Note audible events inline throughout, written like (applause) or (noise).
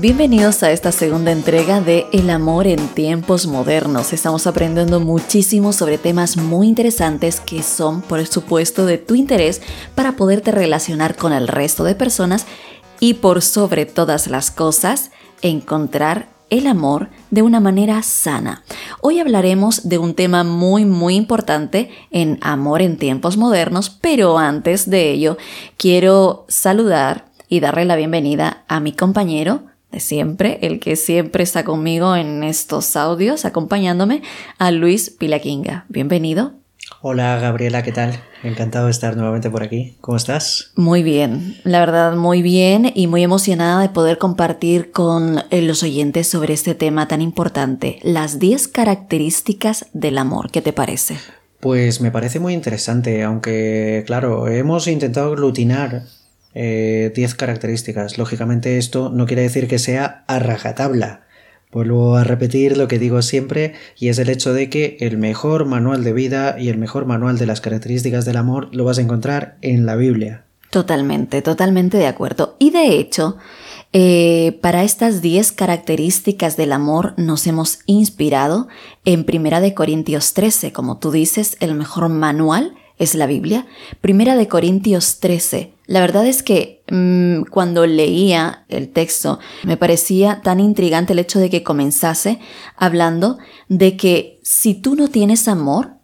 Bienvenidos a esta segunda entrega de El amor en tiempos modernos. Estamos aprendiendo muchísimo sobre temas muy interesantes que son, por supuesto, de tu interés para poderte relacionar con el resto de personas y, por sobre todas las cosas, encontrar el amor de una manera sana. Hoy hablaremos de un tema muy muy importante en Amor en tiempos modernos, pero antes de ello quiero saludar y darle la bienvenida a mi compañero de siempre, el que siempre está conmigo en estos audios, acompañándome, a Luis Pilaquinga. Bienvenido. Hola Gabriela, ¿qué tal? Encantado de estar nuevamente por aquí. ¿Cómo estás? Muy bien, la verdad muy bien y muy emocionada de poder compartir con los oyentes sobre este tema tan importante, las 10 características del amor. ¿Qué te parece? Pues me parece muy interesante, aunque claro, hemos intentado aglutinar 10 eh, características. Lógicamente esto no quiere decir que sea a rajatabla. Vuelvo a repetir lo que digo siempre y es el hecho de que el mejor manual de vida y el mejor manual de las características del amor lo vas a encontrar en la Biblia. Totalmente, totalmente de acuerdo. Y de hecho, eh, para estas 10 características del amor nos hemos inspirado en Primera de Corintios 13, como tú dices, el mejor manual es la Biblia. Primera de Corintios 13. La verdad es que mm, cuando leía el texto me parecía tan intrigante el hecho de que comenzase hablando de que si tú no tienes amor,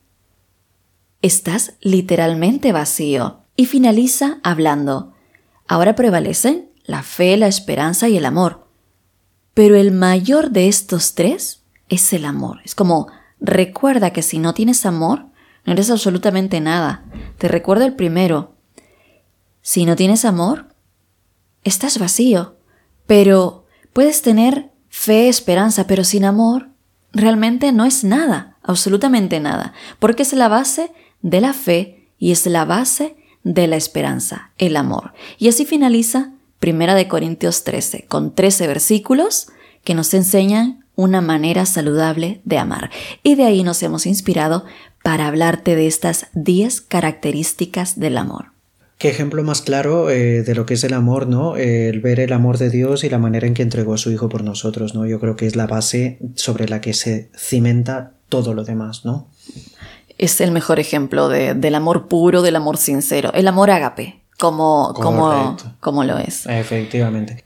estás literalmente vacío. Y finaliza hablando, ahora prevalecen la fe, la esperanza y el amor. Pero el mayor de estos tres es el amor. Es como, recuerda que si no tienes amor, no eres absolutamente nada. Te recuerdo el primero. Si no tienes amor, estás vacío. Pero puedes tener fe, esperanza, pero sin amor, realmente no es nada, absolutamente nada, porque es la base de la fe y es la base de la esperanza, el amor. Y así finaliza Primera de Corintios 13, con 13 versículos que nos enseñan una manera saludable de amar. Y de ahí nos hemos inspirado para hablarte de estas 10 características del amor. Qué ejemplo más claro eh, de lo que es el amor, ¿no? el ver el amor de Dios y la manera en que entregó a su Hijo por nosotros, ¿no? Yo creo que es la base sobre la que se cimenta todo lo demás, ¿no? Es el mejor ejemplo del amor puro, del amor sincero, el amor ágape, como, como, como lo es. Efectivamente.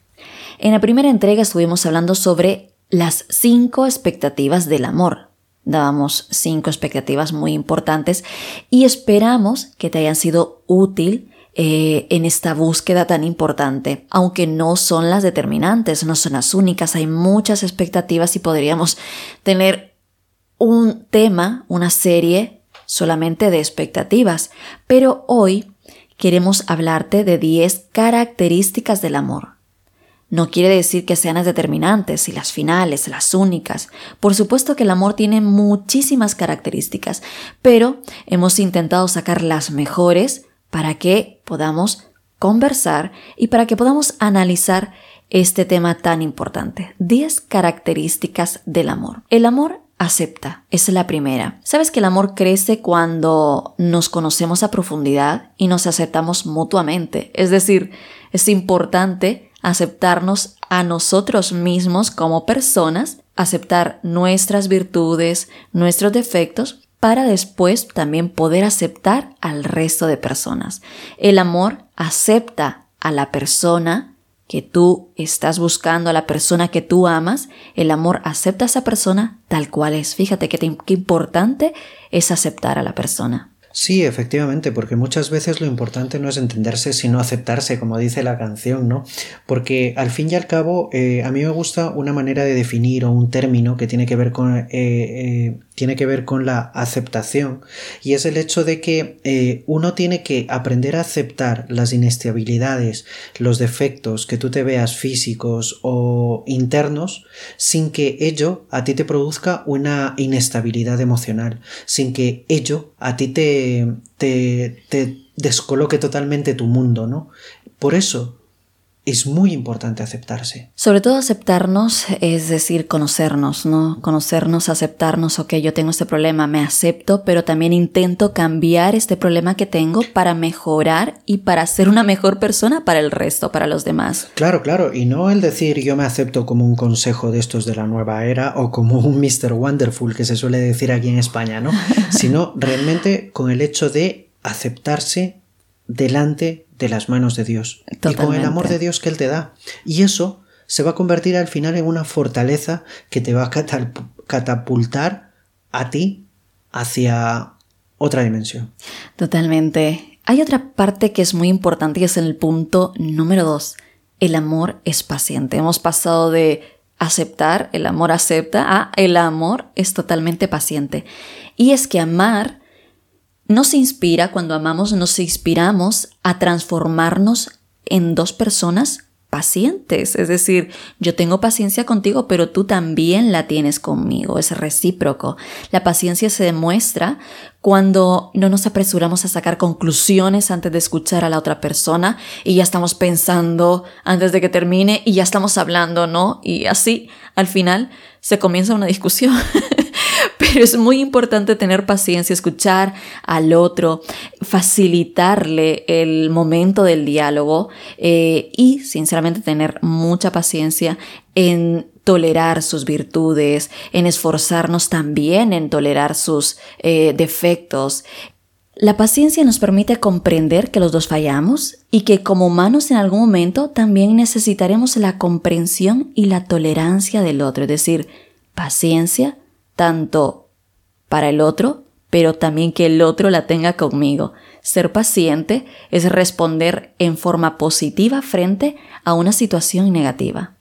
En la primera entrega estuvimos hablando sobre las cinco expectativas del amor, dábamos cinco expectativas muy importantes y esperamos que te hayan sido útil eh, en esta búsqueda tan importante, aunque no son las determinantes, no son las únicas, hay muchas expectativas y podríamos tener un tema, una serie solamente de expectativas, pero hoy queremos hablarte de 10 características del amor. No quiere decir que sean las determinantes y las finales, las únicas. Por supuesto que el amor tiene muchísimas características, pero hemos intentado sacar las mejores para que podamos conversar y para que podamos analizar este tema tan importante. 10 características del amor. El amor acepta, es la primera. Sabes que el amor crece cuando nos conocemos a profundidad y nos aceptamos mutuamente. Es decir, es importante aceptarnos a nosotros mismos como personas, aceptar nuestras virtudes, nuestros defectos, para después también poder aceptar al resto de personas. El amor acepta a la persona que tú estás buscando, a la persona que tú amas. El amor acepta a esa persona tal cual es. Fíjate qué, qué importante es aceptar a la persona. Sí, efectivamente, porque muchas veces lo importante no es entenderse, sino aceptarse, como dice la canción, ¿no? Porque al fin y al cabo, eh, a mí me gusta una manera de definir o un término que tiene que ver con eh, eh, tiene que ver con la aceptación y es el hecho de que eh, uno tiene que aprender a aceptar las inestabilidades, los defectos que tú te veas físicos o internos sin que ello a ti te produzca una inestabilidad emocional, sin que ello a ti te, te, te descoloque totalmente tu mundo, ¿no? Por eso es muy importante aceptarse. Sobre todo aceptarnos, es decir, conocernos, ¿no? Conocernos, aceptarnos, ok, yo tengo este problema, me acepto, pero también intento cambiar este problema que tengo para mejorar y para ser una mejor persona para el resto, para los demás. Claro, claro, y no el decir yo me acepto como un consejo de estos de la nueva era o como un Mr. Wonderful que se suele decir aquí en España, ¿no? (laughs) Sino realmente con el hecho de aceptarse delante de las manos de Dios y con el amor de Dios que Él te da. Y eso se va a convertir al final en una fortaleza que te va a catapultar a ti hacia otra dimensión. Totalmente. Hay otra parte que es muy importante y es el punto número dos. El amor es paciente. Hemos pasado de aceptar, el amor acepta, a el amor es totalmente paciente. Y es que amar nos inspira, cuando amamos, nos inspiramos a transformarnos en dos personas pacientes. Es decir, yo tengo paciencia contigo, pero tú también la tienes conmigo. Es recíproco. La paciencia se demuestra cuando no nos apresuramos a sacar conclusiones antes de escuchar a la otra persona y ya estamos pensando antes de que termine y ya estamos hablando, ¿no? Y así, al final, se comienza una discusión. (laughs) (laughs) Pero es muy importante tener paciencia, escuchar al otro, facilitarle el momento del diálogo eh, y, sinceramente, tener mucha paciencia en tolerar sus virtudes, en esforzarnos también en tolerar sus eh, defectos. La paciencia nos permite comprender que los dos fallamos y que como humanos en algún momento también necesitaremos la comprensión y la tolerancia del otro, es decir, paciencia tanto para el otro, pero también que el otro la tenga conmigo. Ser paciente es responder en forma positiva frente a una situación negativa.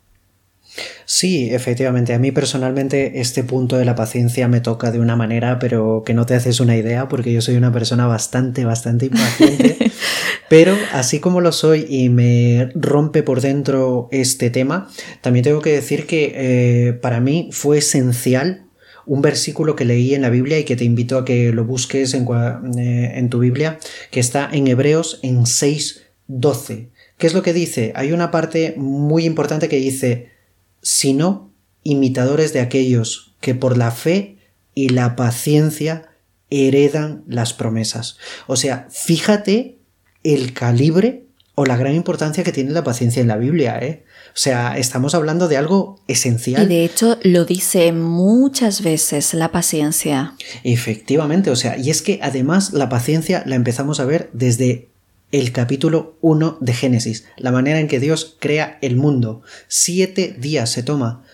Sí, efectivamente. A mí personalmente este punto de la paciencia me toca de una manera, pero que no te haces una idea, porque yo soy una persona bastante, bastante impaciente. (laughs) pero así como lo soy y me rompe por dentro este tema, también tengo que decir que eh, para mí fue esencial un versículo que leí en la Biblia y que te invito a que lo busques en, eh, tu Biblia, que está en Hebreos en 6.12. ¿Qué es lo que dice? Hay una parte muy importante que dice, sino imitadores de aquellos que por la fe y la paciencia heredan las promesas. O sea, fíjate el calibre o la gran importancia que tiene la paciencia en la Biblia, ¿eh? O sea, estamos hablando de algo esencial. Y de hecho lo dice muchas veces la paciencia. Efectivamente, o sea, y es que además la paciencia la empezamos a ver desde el capítulo 1 de Génesis, la manera en que Dios crea el mundo. Siete días se toma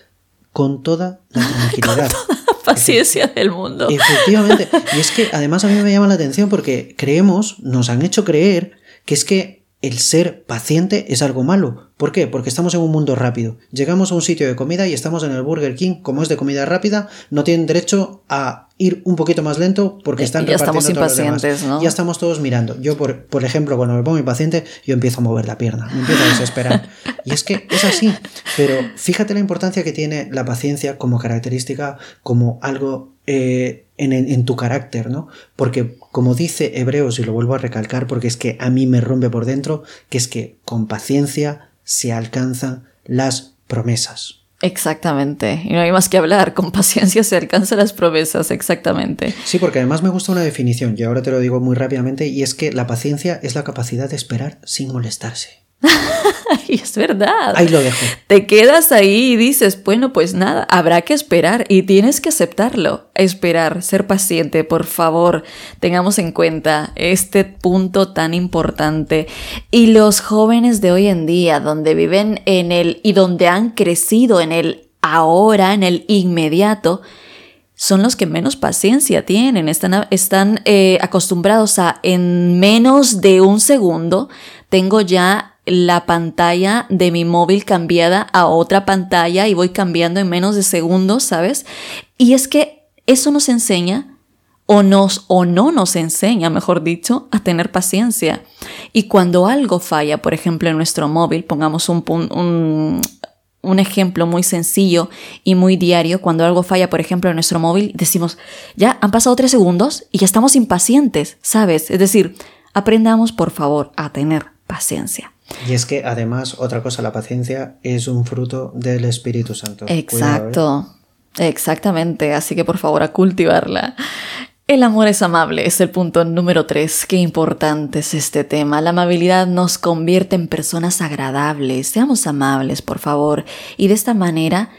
con toda la (laughs) tranquilidad. con toda la paciencia del mundo. Efectivamente. Y es que además a mí me llama la atención porque creemos, nos han hecho creer que es que el ser paciente es algo malo. ¿Por qué? Porque estamos en un mundo rápido. Llegamos a un sitio de comida y estamos en el Burger King, como es de comida rápida, no tienen derecho a ir un poquito más lento porque están ya estamos impacientes, ¿no? Ya estamos todos mirando. Yo, por, por, ejemplo, cuando me pongo impaciente, yo empiezo a mover la pierna, me empiezo a desesperar. y es que es así. Pero fíjate la importancia que tiene la paciencia como característica, como algo eh, en, tu carácter, ¿no? Porque como dice Hebreos, y lo vuelvo a recalcar porque es que a mí me rompe por dentro, que es que con paciencia se alcanzan las promesas. Exactamente, y no hay más que hablar, con paciencia se alcanzan las promesas, exactamente. Sí, porque además me gusta una definición, y ahora te lo digo muy rápidamente, y es que la paciencia es la capacidad de esperar sin molestarse. (laughs) y es verdad. Ahí lo dejo. Te quedas ahí y dices, bueno, pues nada, habrá que esperar y tienes que aceptarlo. Esperar, ser paciente, por favor, tengamos en cuenta este punto tan importante. Y los jóvenes de hoy en día, donde viven en el y donde han crecido en el ahora, en el inmediato, son los que menos paciencia tienen, están, están eh, acostumbrados a en menos de un segundo tengo ya la pantalla de mi móvil cambiada a otra pantalla y voy cambiando en menos de segundos, ¿sabes? Y es que eso nos enseña o nos o no nos enseña, mejor dicho, a tener paciencia. Y cuando algo falla, por ejemplo, en nuestro móvil, pongamos un, un, un ejemplo muy sencillo y muy diario, cuando algo falla, por ejemplo, en nuestro móvil, decimos, ya han pasado tres segundos y ya estamos impacientes, ¿sabes? Es decir, aprendamos, por favor, a tener paciencia. Y es que además, otra cosa, la paciencia es un fruto del Espíritu Santo. ¿eh? Exacto, exactamente. Así que por favor a cultivarla. El amor es amable, es el punto número tres. Qué importante es este tema. La amabilidad nos convierte en personas agradables. Seamos amables, por favor. Y de esta manera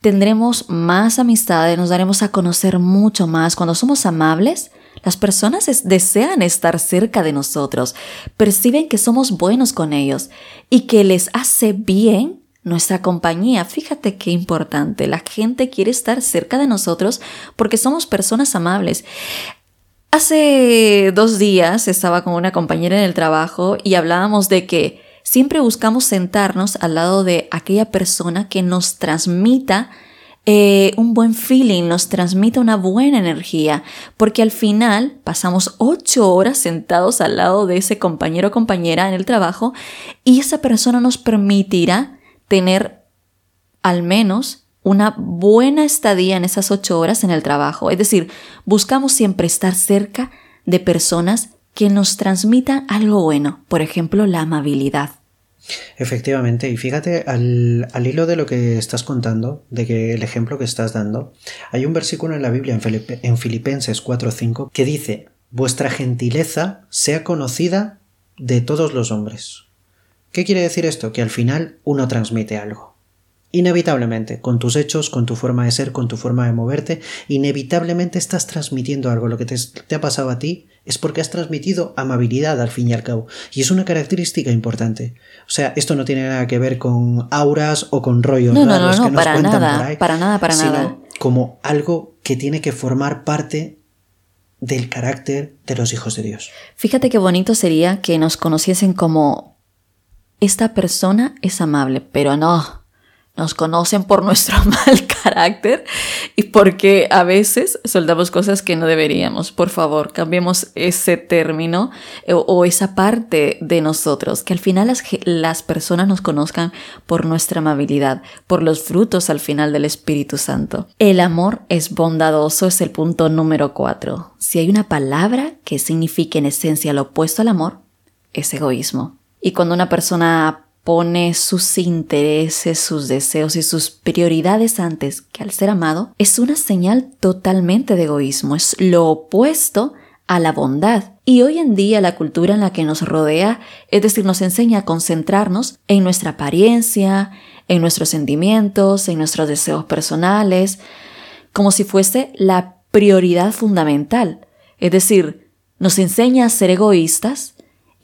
tendremos más amistades, nos daremos a conocer mucho más. Cuando somos amables, las personas desean estar cerca de nosotros, perciben que somos buenos con ellos y que les hace bien nuestra compañía. Fíjate qué importante. La gente quiere estar cerca de nosotros porque somos personas amables. Hace dos días estaba con una compañera en el trabajo y hablábamos de que siempre buscamos sentarnos al lado de aquella persona que nos transmita eh, un buen feeling, nos transmite una buena energía, porque al final pasamos ocho horas sentados al lado de ese compañero o compañera en el trabajo y esa persona nos permitirá tener al menos una buena estadía en esas ocho horas en el trabajo. Es decir, buscamos siempre estar cerca de personas que nos transmitan algo bueno, por ejemplo, la amabilidad. Efectivamente, y fíjate al, hilo de lo que estás contando, de que el ejemplo que estás dando, hay un versículo en la Biblia en, en Filipenses 4:5 que dice, vuestra gentileza sea conocida de todos los hombres. ¿Qué quiere decir esto? Que al final uno transmite algo. Inevitablemente, con tus hechos, con tu forma de ser, con tu forma de moverte, inevitablemente estás transmitiendo algo. Lo que te, ha pasado a ti es porque has transmitido amabilidad al fin y al cabo. Y es una característica importante. O sea, esto no tiene nada que ver con auras o con rollos no, no, no, no, para nada, para nada, para nada. Como algo que tiene que formar parte del carácter de los hijos de Dios. Fíjate qué bonito sería que nos conociesen como esta persona es amable, pero no, nos conocen por nuestro (laughs) mal carácter y porque a veces soltamos cosas que no deberíamos. Por favor, cambiemos ese término eh, o, esa parte de nosotros, que al final las, las personas nos conozcan por nuestra amabilidad, por los frutos al final del Espíritu Santo. El amor es bondadoso, es el punto número cuatro. Si hay una palabra que signifique en esencia lo opuesto al amor, es egoísmo. Y cuando una persona pone sus intereses, sus deseos y sus prioridades antes que al ser amado, es una señal totalmente de egoísmo, es lo opuesto a la bondad. Y hoy en día la cultura en la que nos rodea, es decir, nos enseña a concentrarnos en nuestra apariencia, en nuestros sentimientos, en nuestros deseos personales, como si fuese la prioridad fundamental. Es decir, nos enseña a ser egoístas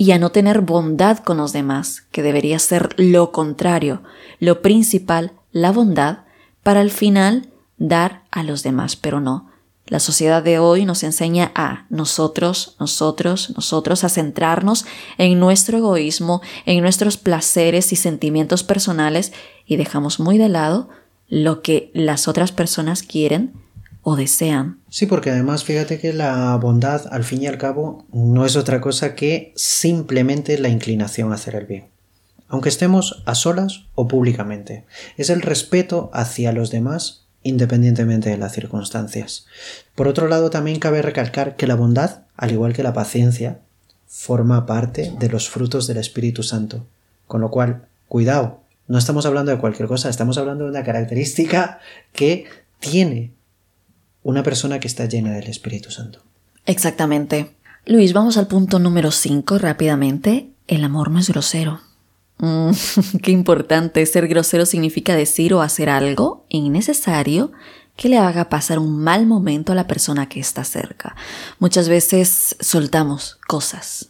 y a no tener bondad con los demás, que debería ser lo contrario, lo principal, la bondad, para al final dar a los demás, pero no. La sociedad de hoy nos enseña a nosotros, nosotros, nosotros a centrarnos en nuestro egoísmo, en nuestros placeres y sentimientos personales y dejamos muy de lado lo que las otras personas quieren o desean. Sí, porque además fíjate que la bondad al fin y al cabo no es otra cosa que simplemente la inclinación a hacer el bien. Aunque estemos a solas o públicamente. Es el respeto hacia los demás independientemente de las circunstancias. Por otro lado, también cabe recalcar que la bondad, al igual que la paciencia, forma parte de los frutos del Espíritu Santo. Con lo cual, cuidado, no estamos hablando de cualquier cosa, estamos hablando de una característica que tiene una persona que está llena del Espíritu Santo. Exactamente. Luis, vamos al punto número 5 rápidamente. El amor no es grosero. Mm, (laughs) qué importante. Ser grosero significa decir o hacer algo innecesario que le haga pasar un mal momento a la persona que está cerca. Muchas veces soltamos cosas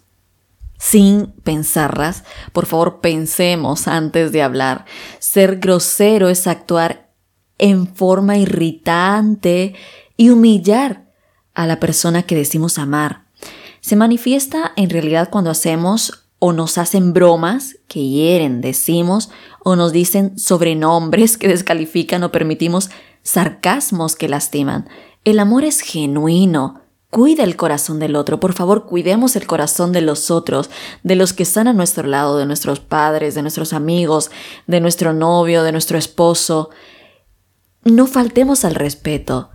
sin pensarlas. Por favor, pensemos antes de hablar. Ser grosero es actuar en forma irritante, y humillar a la persona que decimos amar. Se manifiesta en realidad cuando hacemos o nos hacen bromas que hieren, decimos, o nos dicen sobrenombres que descalifican o permitimos sarcasmos que lastiman. El amor es genuino. Cuida el corazón del otro. Por favor, cuidemos el corazón de los otros, de los que están a nuestro lado, de nuestros padres, de nuestros amigos, de nuestro novio, de nuestro esposo. No faltemos al respeto.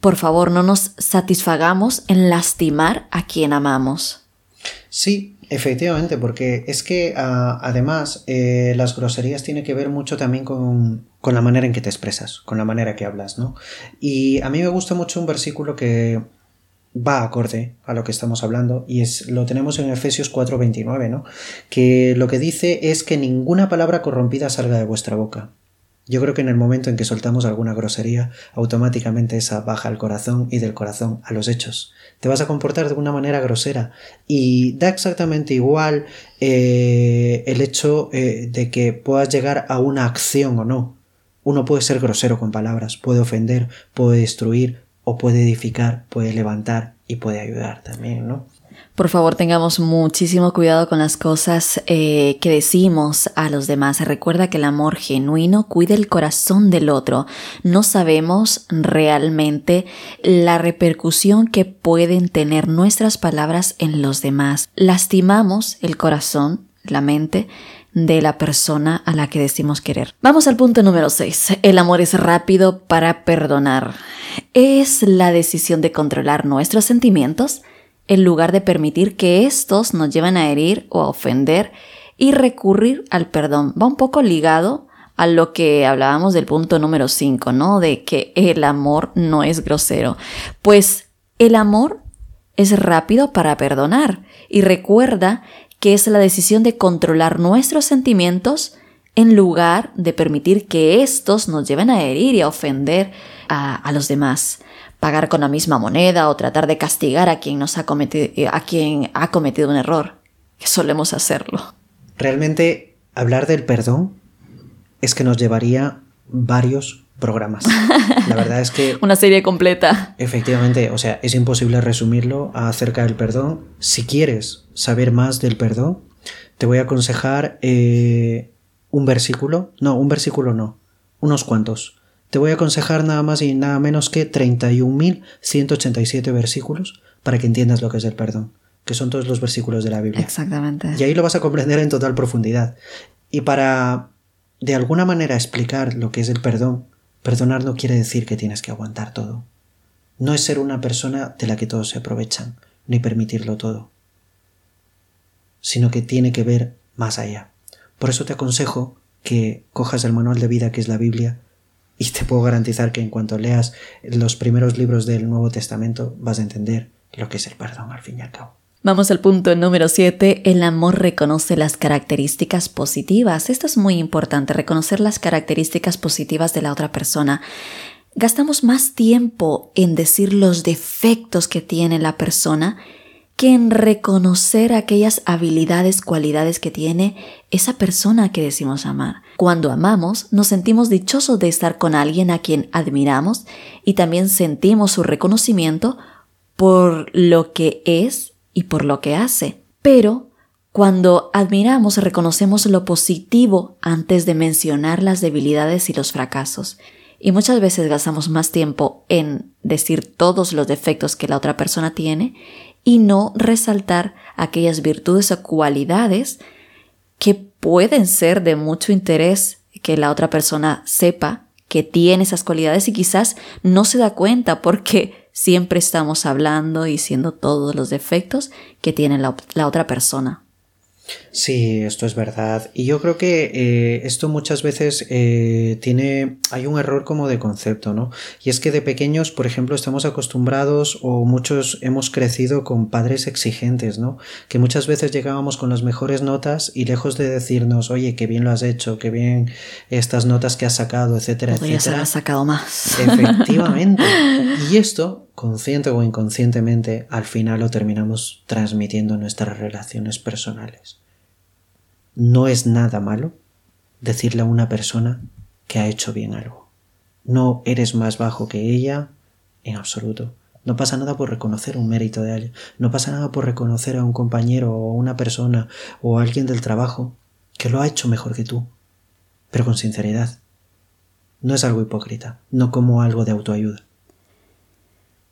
Por favor, no nos satisfagamos en lastimar a quien amamos. Sí, Efectivamente, porque es que ah, además eh, las groserías tienen que ver mucho también con, con, la manera en que te expresas, con la manera que hablas, ¿no? Y a mí me gusta mucho un versículo que va acorde a lo que estamos hablando y es lo tenemos en Efesios 4:29, ¿no? Que lo que dice es que ninguna palabra corrompida salga de vuestra boca, yo creo que en el momento en que soltamos alguna grosería, automáticamente esa baja al corazón y del corazón a los hechos. Te vas a comportar de una manera grosera y da exactamente igual eh, el hecho eh, de que puedas llegar a una acción o no. Uno puede ser grosero con palabras, puede ofender, puede destruir o puede edificar, puede levantar y puede ayudar también, ¿no? Por favor, tengamos muchísimo cuidado con las cosas eh, que decimos a los demás. Recuerda que el amor genuino cuida el corazón del otro. No sabemos realmente la repercusión que pueden tener nuestras palabras en los demás. Lastimamos el corazón, la mente, de la persona a la que decimos querer. Vamos al punto número 6. El amor es rápido para perdonar. Es la decisión de controlar nuestros sentimientos en lugar de permitir que estos nos lleven a herir o a ofender y recurrir al perdón. Va un poco ligado a lo que hablábamos del punto número 5, ¿no? De que el amor no es grosero. Pues el amor es rápido para perdonar y recuerda que es la decisión de controlar nuestros sentimientos en lugar de permitir que estos nos lleven a herir y a ofender a, a los demás pagar con la misma moneda o tratar de castigar a quien, nos ha, cometido, a quien ha cometido un error, que solemos hacerlo. Realmente hablar del perdón es que nos llevaría varios programas. (laughs) La verdad es que... Una serie completa. Efectivamente, o sea, es imposible resumirlo acerca del perdón. Si quieres saber más del perdón, te voy a aconsejar eh, un versículo. No, un versículo no. Unos cuantos te voy a aconsejar nada más y nada menos que 31.187 versículos para que entiendas lo que es el perdón, que son todos los versículos de la Biblia. Exactamente. Y ahí lo vas a comprender en total profundidad. Y para de alguna manera explicar lo que es el perdón, perdonar no quiere decir que tienes que aguantar todo. No es ser una persona de la que todos se aprovechan, ni permitirlo todo, sino que tiene que ver más allá. Por eso te aconsejo que cojas el manual de vida que es la Biblia y te puedo garantizar que en cuanto leas los primeros libros del Nuevo Testamento vas a entender lo que es el perdón al fin y al cabo. Vamos al punto número 7. El amor reconoce las características positivas. Esto es muy importante, reconocer las características positivas de la otra persona. Gastamos más tiempo en decir los defectos que tiene la persona que en reconocer aquellas habilidades, cualidades que tiene esa persona que decimos amar. Cuando amamos, nos sentimos dichosos de estar con alguien a quien admiramos y también sentimos su reconocimiento por lo que es y por lo que hace. Pero cuando admiramos, reconocemos lo positivo antes de mencionar las debilidades y los fracasos. Y muchas veces gastamos más tiempo en decir todos los defectos que la otra persona tiene y no resaltar aquellas virtudes o cualidades que pueden ser de mucho interés que la otra persona sepa que tiene esas cualidades y quizás no se da cuenta porque siempre estamos hablando, diciendo todos los defectos que tiene la, la otra persona. Sí, esto es verdad. Y yo creo que eh, esto muchas veces eh, tiene. hay un error como de concepto, ¿no? Y es que de pequeños, por ejemplo, estamos acostumbrados o muchos hemos crecido con padres exigentes, ¿no? Que muchas veces llegábamos con las mejores notas y lejos de decirnos, oye, qué bien lo has hecho, qué bien estas notas que has sacado, etcétera, Podrías etcétera. sacado más. Efectivamente. (laughs) y esto, consciente o inconscientemente, al final lo terminamos transmitiendo en nuestras relaciones personales. No es nada malo decirle a una persona que ha hecho bien algo. No eres más bajo que ella en absoluto. No pasa nada por reconocer un mérito de alguien. No pasa nada por reconocer a un compañero o una persona o alguien del trabajo que lo ha hecho mejor que tú. Pero con sinceridad. No es algo hipócrita, no como algo de autoayuda.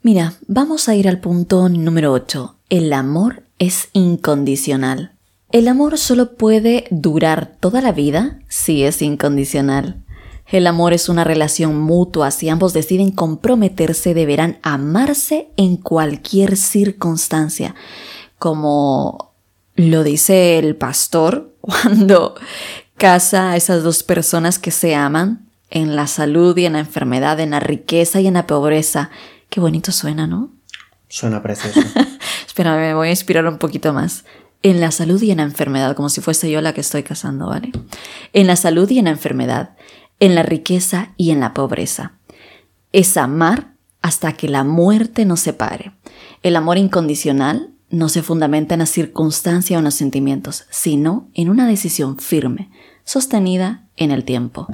Mira, vamos a ir al punto número 8. El amor es incondicional. El amor solo puede durar toda la vida si es incondicional. El amor es una relación mutua. Si ambos deciden comprometerse, deberán amarse en cualquier circunstancia. Como lo dice el pastor (laughs) cuando casa a esas dos personas que se aman en la salud y en la enfermedad, en la riqueza y en la pobreza. Qué bonito suena, ¿no? Suena precioso. (laughs) Espera, me voy a inspirar un poquito más. En la salud y en la enfermedad, como si fuese yo la que estoy casando, ¿vale? En la salud y en la enfermedad, en la riqueza y en la pobreza. Es amar hasta que la muerte nos separe. El amor incondicional no se fundamenta en la circunstancia o en los sentimientos, sino en una decisión firme, sostenida en el tiempo.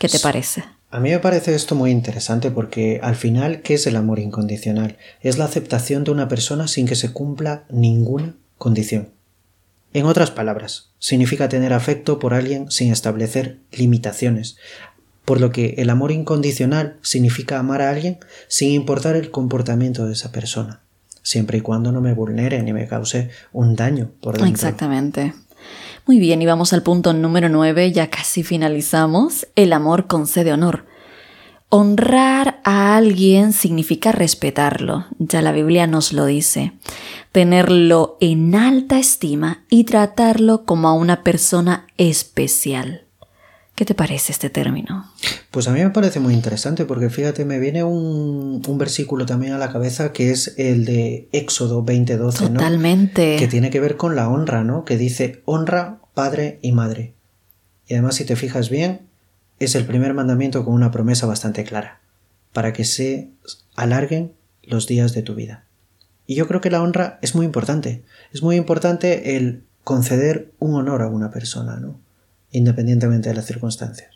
¿Qué te parece? A mí me parece esto muy interesante porque al final, ¿qué es el amor incondicional? Es la aceptación de una persona sin que se cumpla ninguna condición. En otras palabras, significa tener afecto por alguien sin establecer limitaciones, por lo que el amor incondicional significa amar a alguien sin importar el comportamiento de esa persona, siempre y cuando no me vulnere ni me cause un daño por dentro. Exactamente. Muy bien, y vamos al punto número 9, ya casi finalizamos. El amor concede honor. Honrar a alguien significa respetarlo, ya la Biblia nos lo dice, tenerlo en alta estima y tratarlo como a una persona especial. ¿Qué te parece este término? Pues a mí me parece muy interesante porque fíjate, me viene un, versículo también a la cabeza que es el de Éxodo 20:12, ¿no? Totalmente. Que tiene que ver con la honra, ¿no? Que dice honra padre y madre. Y además, si te fijas bien, es el primer mandamiento con una promesa bastante clara, para que se alarguen los días de tu vida. Y yo creo que la honra es muy importante. Es muy importante el conceder un honor a una persona, ¿no? Independientemente de las circunstancias.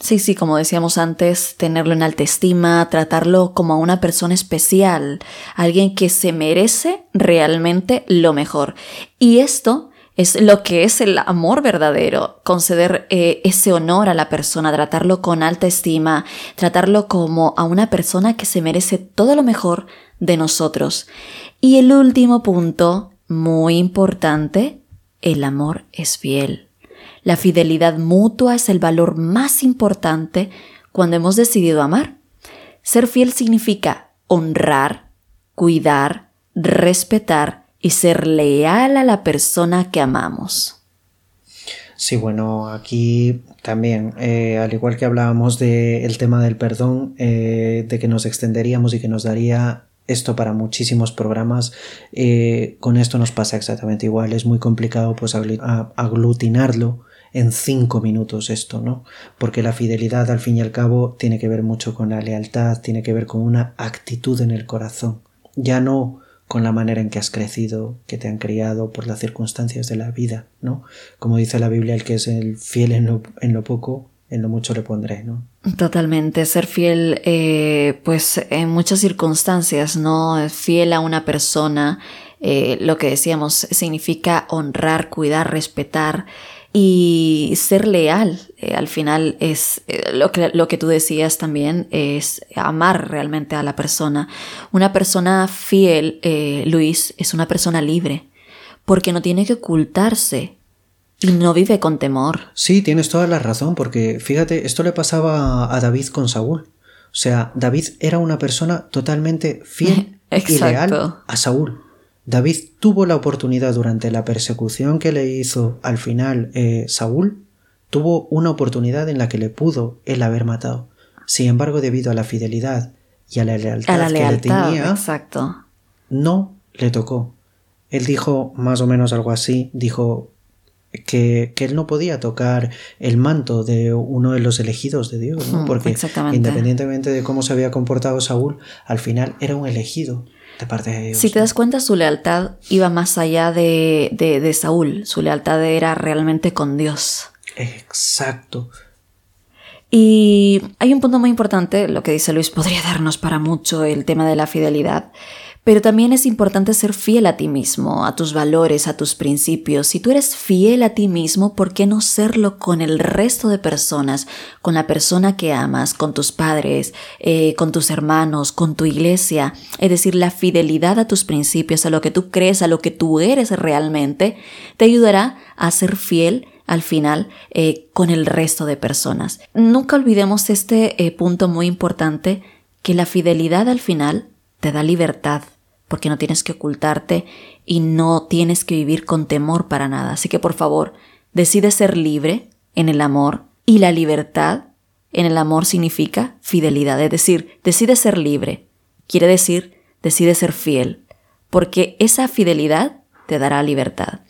Sí, sí, como decíamos antes, tenerlo en alta estima, tratarlo como a una persona especial, alguien que se merece realmente lo mejor. Y esto es lo que es el amor verdadero, conceder eh, ese honor a la persona, tratarlo con alta estima, tratarlo como a una persona que se merece todo lo mejor de nosotros. Y el último punto, muy importante, el amor es fiel. La fidelidad mutua es el valor más importante cuando hemos decidido amar. Ser fiel significa honrar, cuidar, respetar y ser leal a la persona que amamos. Sí, bueno, aquí también, eh, al igual que hablábamos del tema del perdón, eh, de que nos extenderíamos y que nos daría esto para muchísimos programas, eh, con esto nos pasa exactamente igual. Es muy complicado pues aglutinarlo en cinco minutos esto, ¿no? Porque la fidelidad al fin y al cabo tiene que ver mucho con la lealtad, tiene que ver con una actitud en el corazón, ya no con la manera en que has crecido, que te han criado por las circunstancias de la vida, ¿no? Como dice la Biblia, el que es el fiel en lo, en lo poco, en lo mucho le pondré, ¿no? Totalmente, ser fiel, eh, pues en muchas circunstancias, ¿no? Fiel a una persona, eh, lo que decíamos, significa honrar, cuidar, respetar, y ser leal. Eh, al final es eh, lo, que, lo que tú decías también, es amar realmente a la persona. Una persona fiel, eh, Luis, es una persona libre, porque no tiene que ocultarse y no vive con temor. Sí, tienes toda la razón, porque fíjate, esto le pasaba a David con Saúl. O sea, David era una persona totalmente fiel (laughs) y leal a Saúl. David tuvo la oportunidad durante la persecución que le hizo al final eh, Saúl, tuvo una oportunidad en la que le pudo él haber matado. Sin embargo, debido a la fidelidad y a la lealtad, que le tenía, exacto. no le tocó. Él dijo más o menos algo así, dijo que, que, él no podía tocar el manto de uno de los elegidos de Dios, ¿no? porque independientemente de cómo se había comportado Saúl, al final era un elegido. Si te das cuenta, su lealtad iba más allá de, de, Saúl. Su lealtad era realmente con Dios. Exacto. Y hay un punto muy importante, lo que dice Luis podría darnos para mucho el tema de la fidelidad, pero también es importante ser fiel a ti mismo, a tus valores, a tus principios. Si tú eres fiel a ti mismo, ¿por qué no serlo con el resto de personas? Con la persona que amas, con tus padres, eh, con tus hermanos, con tu iglesia. Es decir, la fidelidad a tus principios, a lo que tú crees, a lo que tú eres realmente, te ayudará a ser fiel al final eh, con el resto de personas. Nunca olvidemos este eh, punto muy importante, que la fidelidad al final te da libertad porque no tienes que ocultarte y no tienes que vivir con temor para nada. Así que por favor, decide ser libre en el amor y la libertad en el amor significa fidelidad, es decir, decide ser libre. Quiere decir, decide ser fiel, porque esa fidelidad te dará libertad.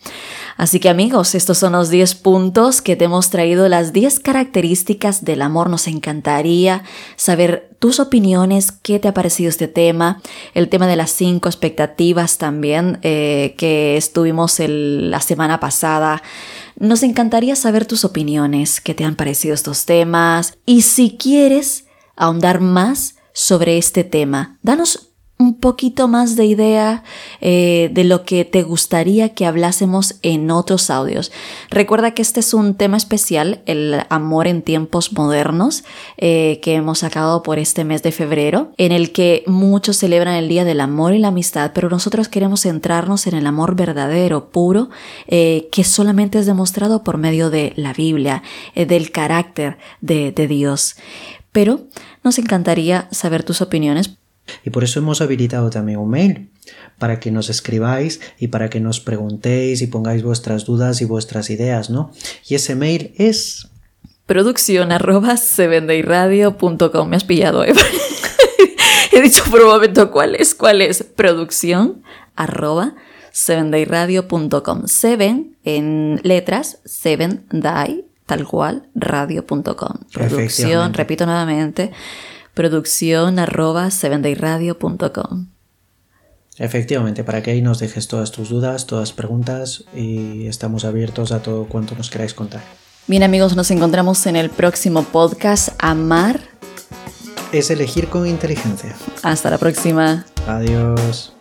Así que amigos, estos son los 10 puntos que te hemos traído, las 10 características del amor. Nos encantaría saber tus opiniones, qué te ha parecido este tema, el tema de las 5 expectativas también eh, que estuvimos la semana pasada. Nos encantaría saber tus opiniones, qué te han parecido estos temas y si quieres ahondar más sobre este tema, danos un poquito más de idea eh, de lo que te gustaría que hablásemos en otros audios. Recuerda que este es un tema especial, el amor en tiempos modernos, eh, que hemos sacado por este mes de febrero, en el que muchos celebran el Día del Amor y la Amistad, pero nosotros queremos centrarnos en el amor verdadero, puro, eh, que solamente es demostrado por medio de la Biblia, del carácter de, de Dios. Pero nos encantaría saber tus opiniones y por eso hemos habilitado también un mail, para que nos escribáis y para que nos preguntéis y pongáis vuestras dudas y vuestras ideas, ¿no? Y ese mail es... Producción arroba. Me has pillado, ¿eh? (laughs) He dicho por un momento cuál es. ¿Cuál es? Producción arroba sevendayradio.com. Seven en letras, seven day, tal cual, radio.com. Producción, repito nuevamente producción arroba sevendayradio.com. Efectivamente, para que ahí nos dejes todas tus dudas, todas preguntas y estamos abiertos a todo cuanto nos queráis contar. Bien amigos, nos encontramos en el próximo podcast Amar es elegir con inteligencia. Hasta la próxima. Adiós.